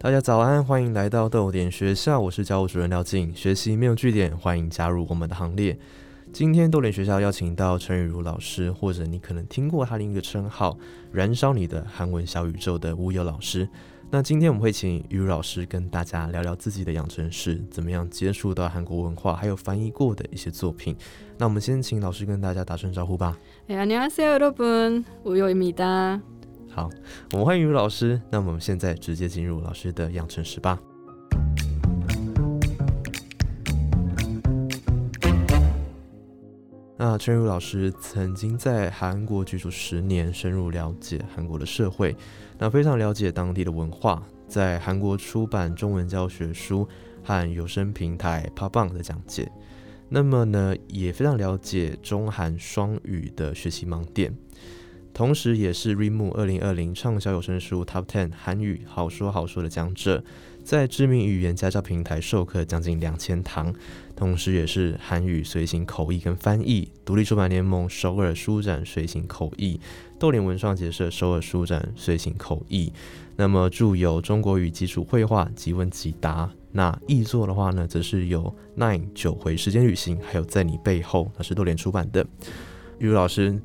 大家早安，欢迎来到豆点学校，我是教务主任廖静。学习没有据点，欢迎加入我们的行列。今天豆点学校邀请到陈雨茹老师，或者你可能听过他另一个称号“燃烧你的韩文小宇宙”的吴友老师。那今天我们会请雨茹老师跟大家聊聊自己的养成史，怎么样接触到韩国文化，还有翻译过的一些作品。那我们先请老师跟大家打声招呼吧。哎，안녕하세요여러분우요입니다 好，我们欢迎于老师。那我们现在直接进入老师的养成史吧。那陈如老师曾经在韩国居住十年，深入了解韩国的社会，那非常了解当地的文化，在韩国出版中文教学书和有声平台 p a b a n 的讲解。那么呢，也非常了解中韩双语的学习盲点。同时，也是 Reimu 二零二零畅销有声书 Top Ten 韩语好说好说的讲者，在知名语言家教平台授课将近两千堂，同时也是韩语随行口译跟翻译，独立出版联盟首尔书展随行口译，豆联文创结社首尔书展随行口译。那么著有《中国语基础绘画即问即答》，那译作的话呢，则是有 Nine 九回时间旅行，还有在你背后，那是豆联出版的。玉如老师。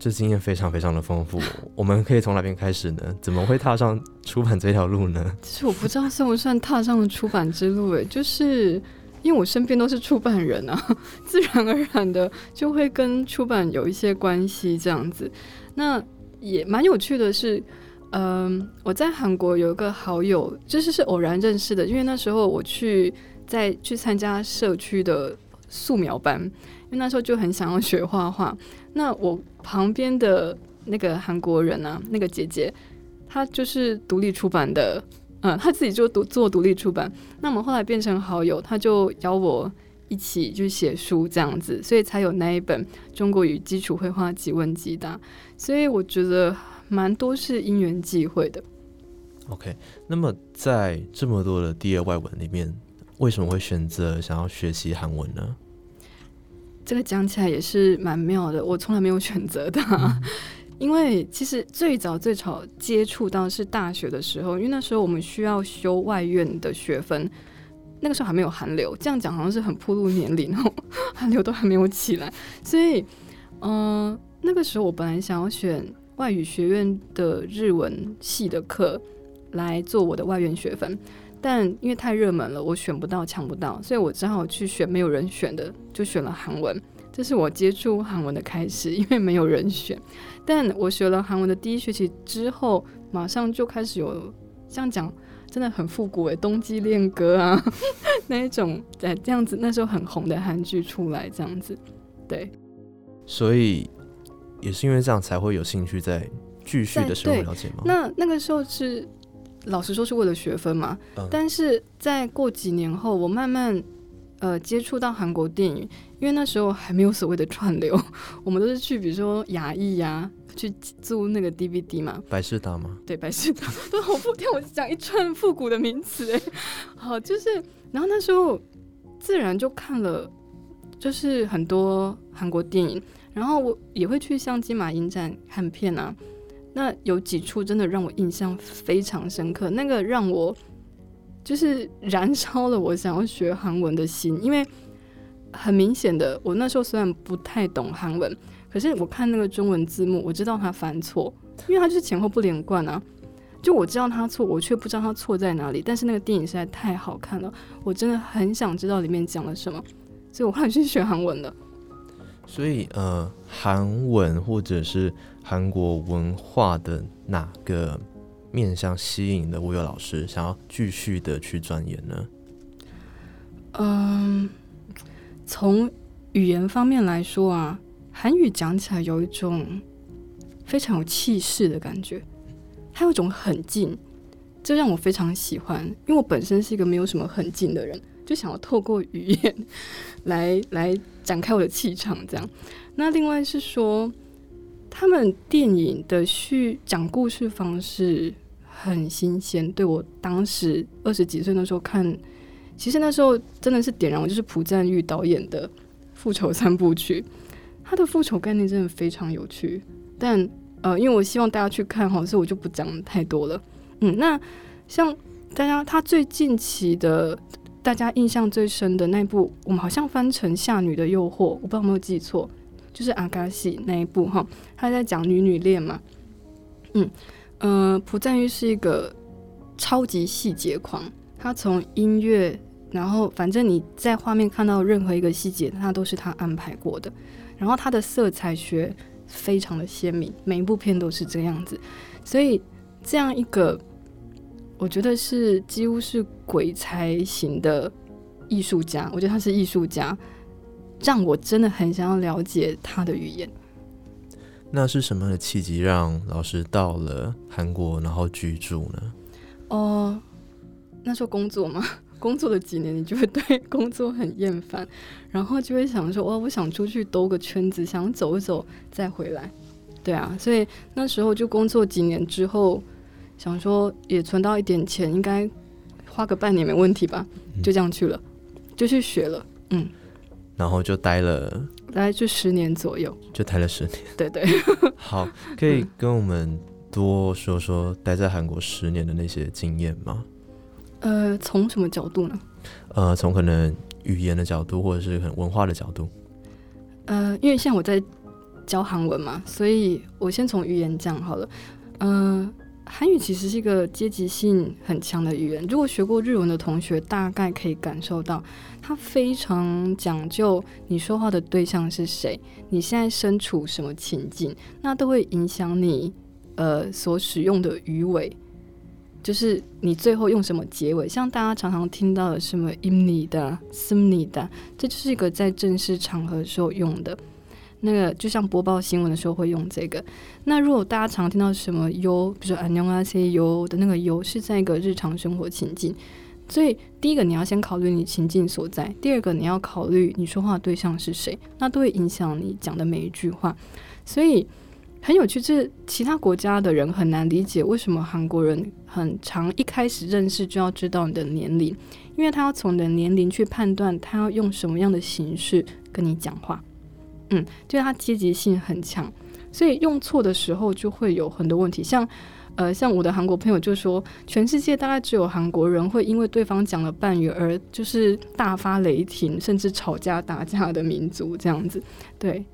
这经验非常非常的丰富，我们可以从哪边开始呢？怎么会踏上出版这条路呢？其实我不知道算不算踏上了出版之路，诶，就是因为我身边都是出版人啊，自然而然的就会跟出版有一些关系这样子。那也蛮有趣的是，嗯，我在韩国有一个好友，就是是偶然认识的，因为那时候我去在去参加社区的素描班，因为那时候就很想要学画画。那我旁边的那个韩国人啊，那个姐姐，她就是独立出版的，嗯，她自己就独做独立出版。那我们后来变成好友，她就邀我一起就写书这样子，所以才有那一本《中国语基础绘画即问即答》。所以我觉得蛮多是因缘际会的。OK，那么在这么多的第二外文里面，为什么会选择想要学习韩文呢？这个讲起来也是蛮妙的，我从来没有选择的，因为其实最早最早接触到是大学的时候，因为那时候我们需要修外院的学分，那个时候还没有韩流，这样讲好像是很暴露年龄哦，韩流都还没有起来，所以，嗯，那个时候我本来想要选外语学院的日文系的课来做我的外院学分。但因为太热门了，我选不到，抢不到，所以我只好去选没有人选的，就选了韩文。这是我接触韩文的开始，因为没有人选。但我学了韩文的第一学期之后，马上就开始有这样讲，真的很复古诶，冬季恋歌啊，那一种在这样子，那时候很红的韩剧出来，这样子，对。所以也是因为这样才会有兴趣再继续的深入了解吗？那那个时候是。老实说是为了学分嘛，但是在过几年后，我慢慢呃接触到韩国电影，因为那时候还没有所谓的串流，我们都是去比如说雅艺呀去租那个 DVD 嘛，百事达吗？对，百事达，都好复，听我讲一串复古的名词哎，好，就是然后那时候自然就看了，就是很多韩国电影，然后我也会去像金马影展看片啊。那有几处真的让我印象非常深刻，那个让我就是燃烧了我想要学韩文的心，因为很明显的，我那时候虽然不太懂韩文，可是我看那个中文字幕，我知道他犯错，因为他就是前后不连贯啊。就我知道他错，我却不知道他错在哪里。但是那个电影实在太好看了，我真的很想知道里面讲了什么，所以我后来去学韩文了。所以呃，韩文或者是。韩国文化的哪个面向吸引的吴友老师想要继续的去钻研呢？嗯，从语言方面来说啊，韩语讲起来有一种非常有气势的感觉，它有一种很近，这让我非常喜欢，因为我本身是一个没有什么很近的人，就想要透过语言 来来展开我的气场，这样。那另外是说，他们电影的叙讲故事方式很新鲜，对我当时二十几岁那时候看，其实那时候真的是点燃我，就是朴赞玉导演的《复仇三部曲》，他的复仇概念真的非常有趣，但呃，因为我希望大家去看哈，所以我就不讲太多了。嗯，那像大家他最近期的大家印象最深的那部，我们好像翻成《夏女的诱惑》，我不知道有没有记错，就是阿嘎西那一部哈，他在讲女女恋嘛。嗯呃，朴赞玉是一个超级细节狂，他从音乐，然后反正你在画面看到任何一个细节，他都是他安排过的。然后他的色彩学非常的鲜明，每一部片都是这样子，所以这样一个。我觉得是几乎是鬼才型的艺术家，我觉得他是艺术家，让我真的很想要了解他的语言。那是什么的契机让老师到了韩国，然后居住呢？哦，那时候工作嘛，工作了几年，你就会对工作很厌烦，然后就会想说，哇，我想出去兜个圈子，想走一走再回来。对啊，所以那时候就工作几年之后。想说也存到一点钱，应该花个半年没问题吧？就这样去了，就去学了，嗯，然后就待了，大概就十年左右，就待了十年。对对，好，可以跟我们多说说待在韩国十年的那些经验吗？呃，从什么角度呢？呃，从可能语言的角度，或者是很文化的角度。呃，因为现在我在教韩文嘛，所以我先从语言讲好了。嗯。韩语其实是一个阶级性很强的语言。如果学过日文的同学，大概可以感受到，它非常讲究你说话的对象是谁，你现在身处什么情境，那都会影响你呃所使用的语尾，就是你最后用什么结尾。像大家常常听到的什么 “imni” 的 “simni” 的，这就是一个在正式场合时候用的。那个就像播报新闻的时候会用这个。那如果大家常听到什么优，比如说安녕啊 say 优的那个优，是在一个日常生活情境。所以第一个你要先考虑你情境所在，第二个你要考虑你说话的对象是谁，那都会影响你讲的每一句话。所以很有趣，是其他国家的人很难理解为什么韩国人很常一开始认识就要知道你的年龄，因为他要从你的年龄去判断他要用什么样的形式跟你讲话。嗯，就是它阶级性很强，所以用错的时候就会有很多问题。像，呃，像我的韩国朋友就说，全世界大概只有韩国人会因为对方讲了半语而就是大发雷霆，甚至吵架打架的民族这样子。对，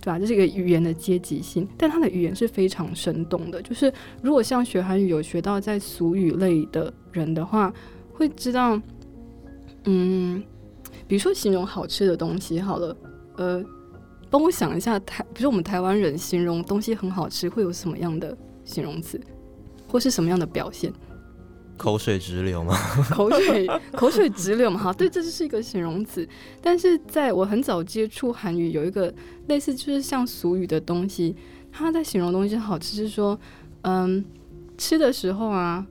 对吧？这是一个语言的阶级性，但他的语言是非常生动的。就是如果像学韩语有学到在俗语类的人的话，会知道，嗯，比如说形容好吃的东西，好了，呃。帮我想一下，台比如我们台湾人形容东西很好吃，会有什么样的形容词，或是什么样的表现？口水直流吗？口水口水直流嘛？哈，对，这就是一个形容词。但是在我很早接触韩语，有一个类似就是像俗语的东西，他在形容东西好吃，是说，嗯，吃的时候啊，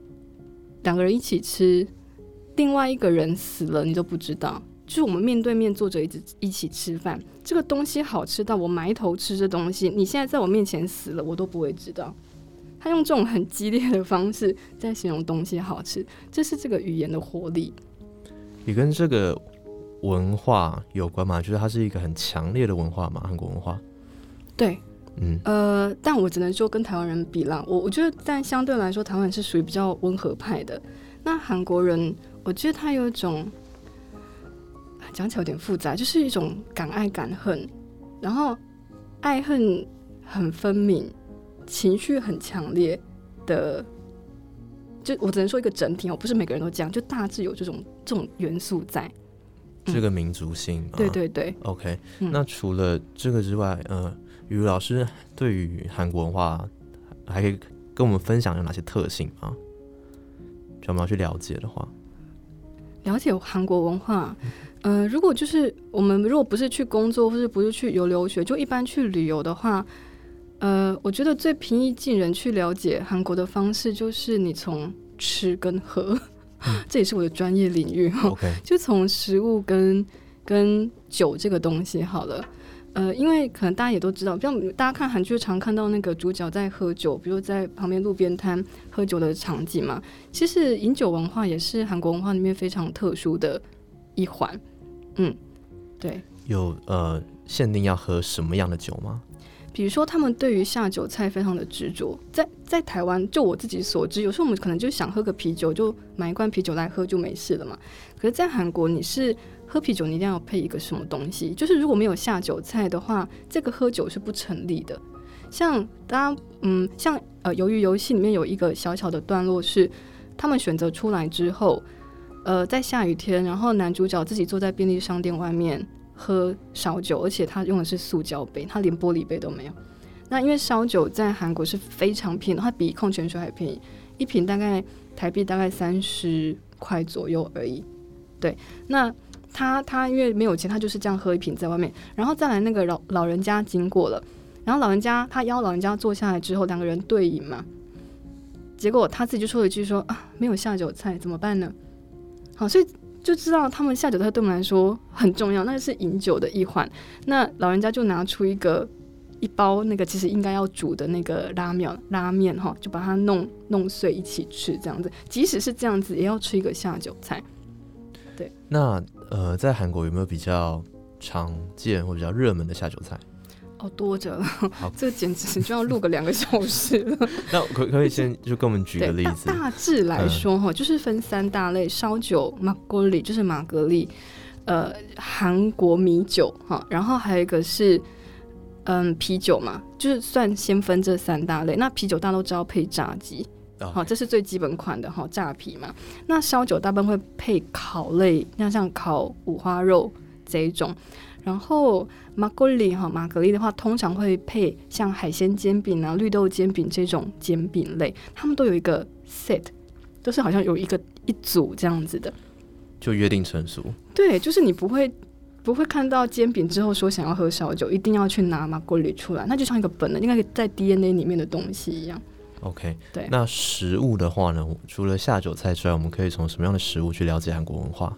两个人一起吃，另外一个人死了，你都不知道。就是我们面对面坐着一直一起吃饭，这个东西好吃到我埋头吃这东西，你现在在我面前死了，我都不会知道。他用这种很激烈的方式在形容东西好吃，这是这个语言的活力。也跟这个文化有关吗？就是它是一个很强烈的文化嘛，韩国文化。对，嗯，呃，但我只能说跟台湾人比啦，我我觉得但相对来说，台湾是属于比较温和派的。那韩国人，我觉得他有一种。讲起来有点复杂，就是一种敢爱敢恨，然后爱恨很分明，情绪很强烈的。就我只能说一个整体哦，不是每个人都这样，就大致有这种这种元素在。这个民族性，对对对。OK，那除了这个之外，呃，于老师对于韩国文化还可以跟我们分享有哪些特性吗？就我们要去了解的话，了解韩国文化。嗯，如果就是我们如果不是去工作，或者不是去游留学，就一般去旅游的话，呃，我觉得最平易近人去了解韩国的方式，就是你从吃跟喝，这也是我的专业领域哈。OK，就从食物跟跟酒这个东西好了。呃，因为可能大家也都知道，像大家看韩剧常看到那个主角在喝酒，比如在旁边路边摊喝酒的场景嘛。其实饮酒文化也是韩国文化里面非常特殊的一环。嗯，对。有呃限定要喝什么样的酒吗？比如说，他们对于下酒菜非常的执着。在在台湾，就我自己所知，有时候我们可能就想喝个啤酒，就买一罐啤酒来喝就没事了嘛。可是，在韩国，你是喝啤酒，你一定要配一个什么东西？就是如果没有下酒菜的话，这个喝酒是不成立的。像大家，嗯，像呃，由于游戏里面有一个小小的段落是，他们选择出来之后，呃，在下雨天，然后男主角自己坐在便利商店外面。喝烧酒，而且他用的是塑胶杯，他连玻璃杯都没有。那因为烧酒在韩国是非常便宜，它比矿泉水还便宜，一瓶大概台币大概三十块左右而已。对，那他他因为没有钱，他就是这样喝一瓶在外面，然后再来那个老老人家经过了，然后老人家他邀老人家坐下来之后，两个人对饮嘛，结果他自己就说了一句说啊，没有下酒菜怎么办呢？好，所以。就知道他们下酒菜对我们来说很重要，那是饮酒的一环。那老人家就拿出一个一包那个其实应该要煮的那个拉面拉面哈，就把它弄弄碎一起吃，这样子。即使是这样子，也要吃一个下酒菜。对。那呃，在韩国有没有比较常见或比较热门的下酒菜？哦，多着了，这简直就要录个两个小时了。那可可以先就跟我们举个例子。大大致来说哈，嗯、就是分三大类：烧酒、马格里，就是玛格丽，呃，韩国米酒哈，然后还有一个是嗯啤酒嘛，就是算先分这三大类。那啤酒大家都知道配炸鸡，好、哦，这是最基本款的哈，炸啤嘛。那烧酒大部分会配烤类，像像烤五花肉这一种。然后马格丽哈，马格丽的话，通常会配像海鲜煎饼啊、绿豆煎饼这种煎饼类，他们都有一个 set，都是好像有一个一组这样子的，就约定成熟。对，就是你不会不会看到煎饼之后说想要喝烧酒，一定要去拿马格丽出来，那就像一个本能，应该在 DNA 里面的东西一样。OK，对。那食物的话呢，除了下酒菜之外，我们可以从什么样的食物去了解韩国文化？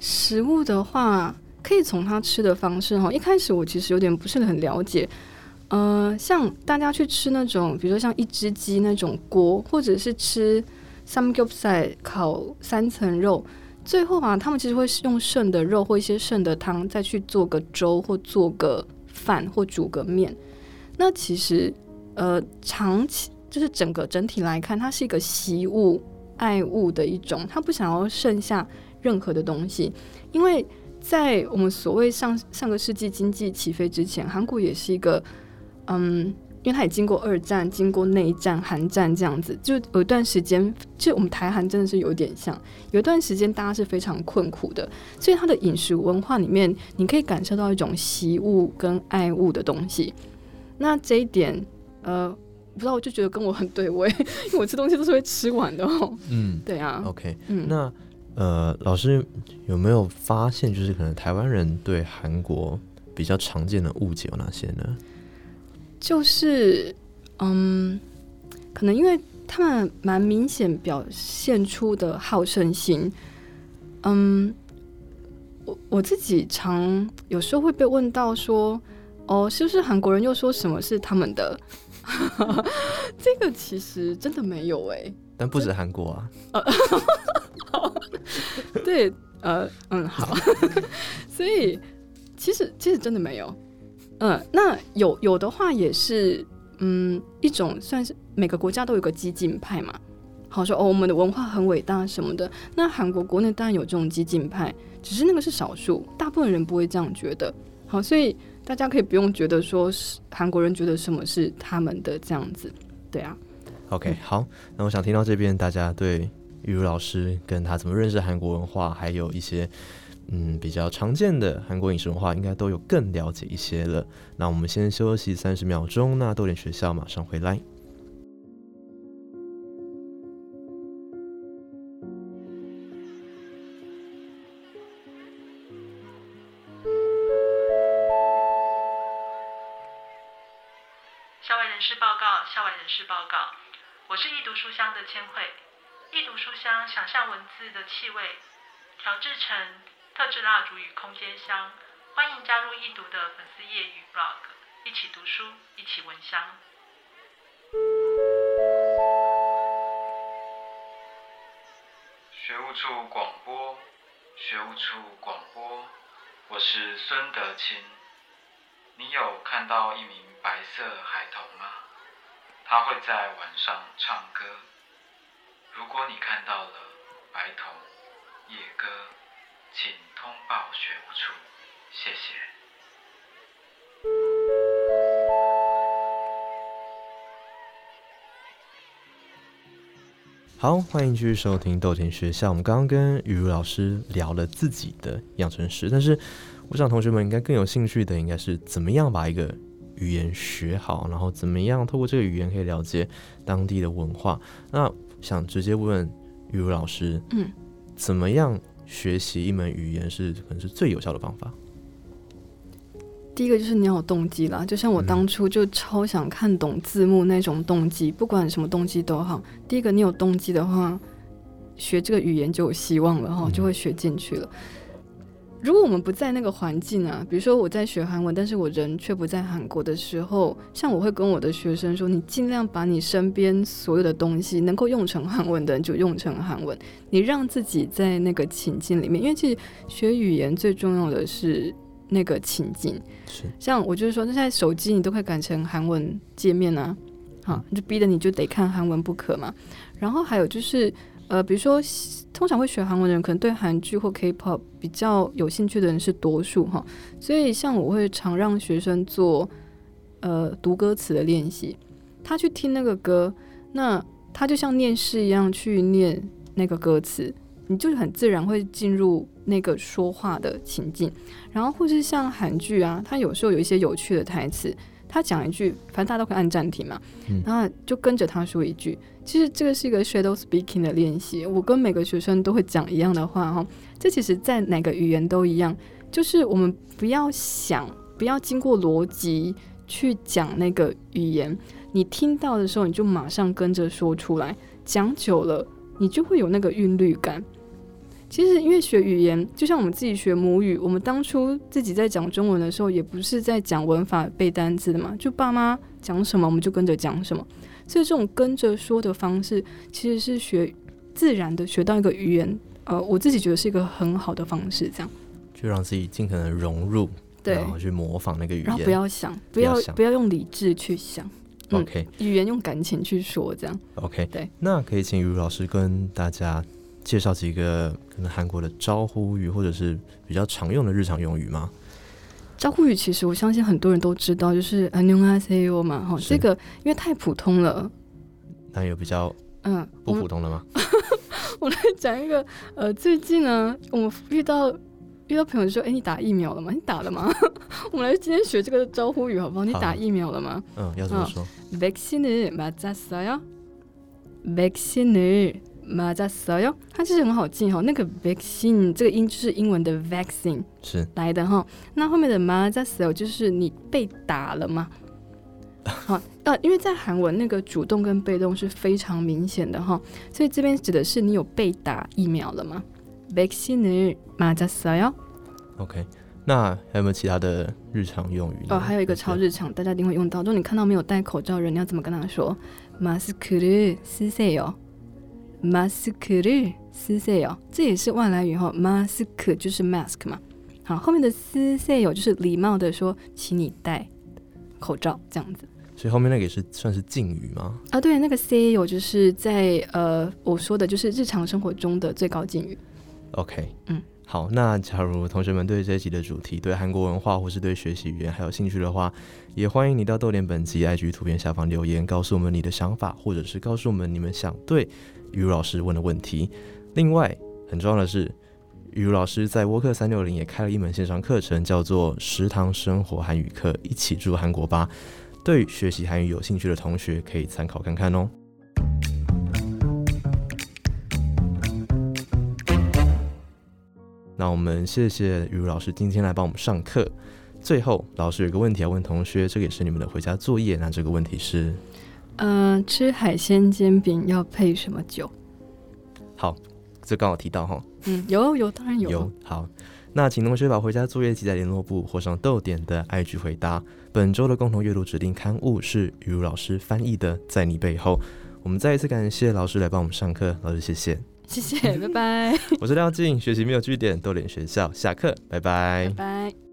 食物的话。可以从他吃的方式哈，一开始我其实有点不是很了解，呃，像大家去吃那种，比如说像一只鸡那种锅，或者是吃 s a m g y o p s a i 烤三层肉，最后啊，他们其实会用剩的肉或一些剩的汤，再去做个粥或做个饭或煮个面。那其实呃，长期就是整个整体来看，它是一个惜物爱物的一种，他不想要剩下任何的东西，因为。在我们所谓上上个世纪经济起飞之前，韩国也是一个，嗯，因为它也经过二战、经过内战、韩战这样子，就有一段时间，就我们台韩真的是有点像，有一段时间大家是非常困苦的，所以它的饮食文化里面，你可以感受到一种习物跟爱物的东西。那这一点，呃，不知道我就觉得跟我很对味，因为我吃东西都是会吃完的哦。嗯，对啊。OK，嗯，那。呃，老师有没有发现，就是可能台湾人对韩国比较常见的误解有哪些呢？就是，嗯，可能因为他们蛮明显表现出的好胜心。嗯，我我自己常有时候会被问到说，哦，是不是韩国人又说什么是他们的？这个其实真的没有哎、但不止韩国啊。呃 对，呃，嗯，好，所以其实其实真的没有，嗯，那有有的话也是，嗯，一种算是每个国家都有个激进派嘛，好说哦，我们的文化很伟大什么的。那韩国国内当然有这种激进派，只是那个是少数，大部分人不会这样觉得。好，所以大家可以不用觉得说是韩国人觉得什么是他们的这样子，对啊。OK，好，那我想听到这边大家对。玉如老师跟他怎么认识韩国文化，还有一些嗯比较常见的韩国饮食文化，应该都有更了解一些了。那我们先休息三十秒钟，那豆点学校马上回来。校外人士报告，校外人士报告，我是易读书香的千惠。易读书香，想象文字的气味，调制成特制蜡烛与空间香。欢迎加入易读的粉丝页与 blog，一起读书，一起闻香。学务处广播，学务处广播，我是孙德清。你有看到一名白色孩童吗？他会在晚上唱歌。如果你看到了白头、夜歌，请通报学务处，谢谢。好，欢迎继续收听豆田学校。我们刚刚跟雨茹老师聊了自己的养成史，但是我想同学们应该更有兴趣的，应该是怎么样把一个语言学好，然后怎么样透过这个语言可以了解当地的文化。那想直接问雨茹老师，嗯，怎么样学习一门语言是可能是最有效的方法？第一个就是你要有动机啦，就像我当初就超想看懂字幕那种动机，不管什么动机都好。第一个你有动机的话，学这个语言就有希望了哈，就会学进去了。如果我们不在那个环境啊，比如说我在学韩文，但是我人却不在韩国的时候，像我会跟我的学生说，你尽量把你身边所有的东西能够用成韩文的就用成韩文，你让自己在那个情境里面，因为其实学语言最重要的是。那个情境，是像我就是说，那现在手机你都可以改成韩文界面啊，好，就逼得你就得看韩文不可嘛。然后还有就是，呃，比如说，通常会学韩文的人，可能对韩剧或 K-pop 比较有兴趣的人是多数哈。所以像我会常让学生做，呃，读歌词的练习，他去听那个歌，那他就像念诗一样去念那个歌词，你就是很自然会进入。那个说话的情境，然后或是像韩剧啊，它有时候有一些有趣的台词，他讲一句，反正大家都可以按暂停嘛，然后就跟着他说一句。其实这个是一个 shadow speaking 的练习，我跟每个学生都会讲一样的话哈。这其实在哪个语言都一样，就是我们不要想，不要经过逻辑去讲那个语言，你听到的时候你就马上跟着说出来，讲久了你就会有那个韵律感。其实，因为学语言就像我们自己学母语，我们当初自己在讲中文的时候，也不是在讲文法背单词的嘛，就爸妈讲什么我们就跟着讲什么。所以这种跟着说的方式，其实是学自然的学到一个语言。呃，我自己觉得是一个很好的方式，这样就让自己尽可能融入，对，然后去模仿那个语言，然后不要想，不要不要用理智去想，OK，语言用感情去说，这样 OK。对，那可以请于老师跟大家。介绍几个可能韩国的招呼语，或者是比较常用的日常用语吗？招呼语其实我相信很多人都知道，就是안녕하세요嘛，哈，这个因为太普通了。那有比较嗯不普通的吗？我来讲一个，呃，最近呢，我们遇到遇到朋友说，哎，你打疫苗了吗？你打了吗？我们来今天学这个招呼语好不好？你打疫苗了吗？嗯，要怎么说백신을맞았어 요？ 백신 을。 马扎塞哟，它其实很好记哈。那个 vaccine 这个音就是英文的 vaccine 是来的哈。那后面的马扎塞就是你被打了吗？好 呃，因为在韩文那个主动跟被动是非常明显的哈，所以这边指的是你有被打疫苗了吗？vaccine 马扎塞哟。OK，那还有没有其他的日常用语？哦，还有一个超日常，大家一定会用到。就你看到没有戴口罩人，你要怎么跟他说？马斯克的是谁哟 ？mask 的쓰세 요， 这也是外来语哈。mask 就是 mask 嘛。好，后面的쓰세 요就是礼貌的说，请你戴口罩这样子。所以后面那个也是算是敬语吗？啊，对，那个쓰세 요就是在呃我说的就是日常生活中的最高敬语。OK，嗯， 好，那假如同学们对这一集的主题，对韩国文化或是对学习语言还有兴趣的话，也欢迎你到豆点本集 IG 图片下方留言，告诉我们你的想法，或者是告诉我们你们想对。于如老师问的问题。另外，很重要的是，于如老师在沃克三六零也开了一门线上课程，叫做《食堂生活韩语课》，一起住韩国吧。对学习韩语有兴趣的同学可以参考看看哦。那我们谢谢于如老师今天来帮我们上课。最后，老师有个问题要问同学，这个也是你们的回家作业。那这个问题是？嗯，吃海鲜煎饼要配什么酒？好，这刚好提到哈。嗯，有有，当然有。有好，那请同学把回家作业记在联络簿或上逗点的 IG 回答。本周的共同阅读指定刊物是雨茹老师翻译的《在你背后》。我们再一次感谢老师来帮我们上课，老师谢谢。谢谢，拜拜。我是廖静，学习没有据点，逗点学校下课，拜拜。拜拜。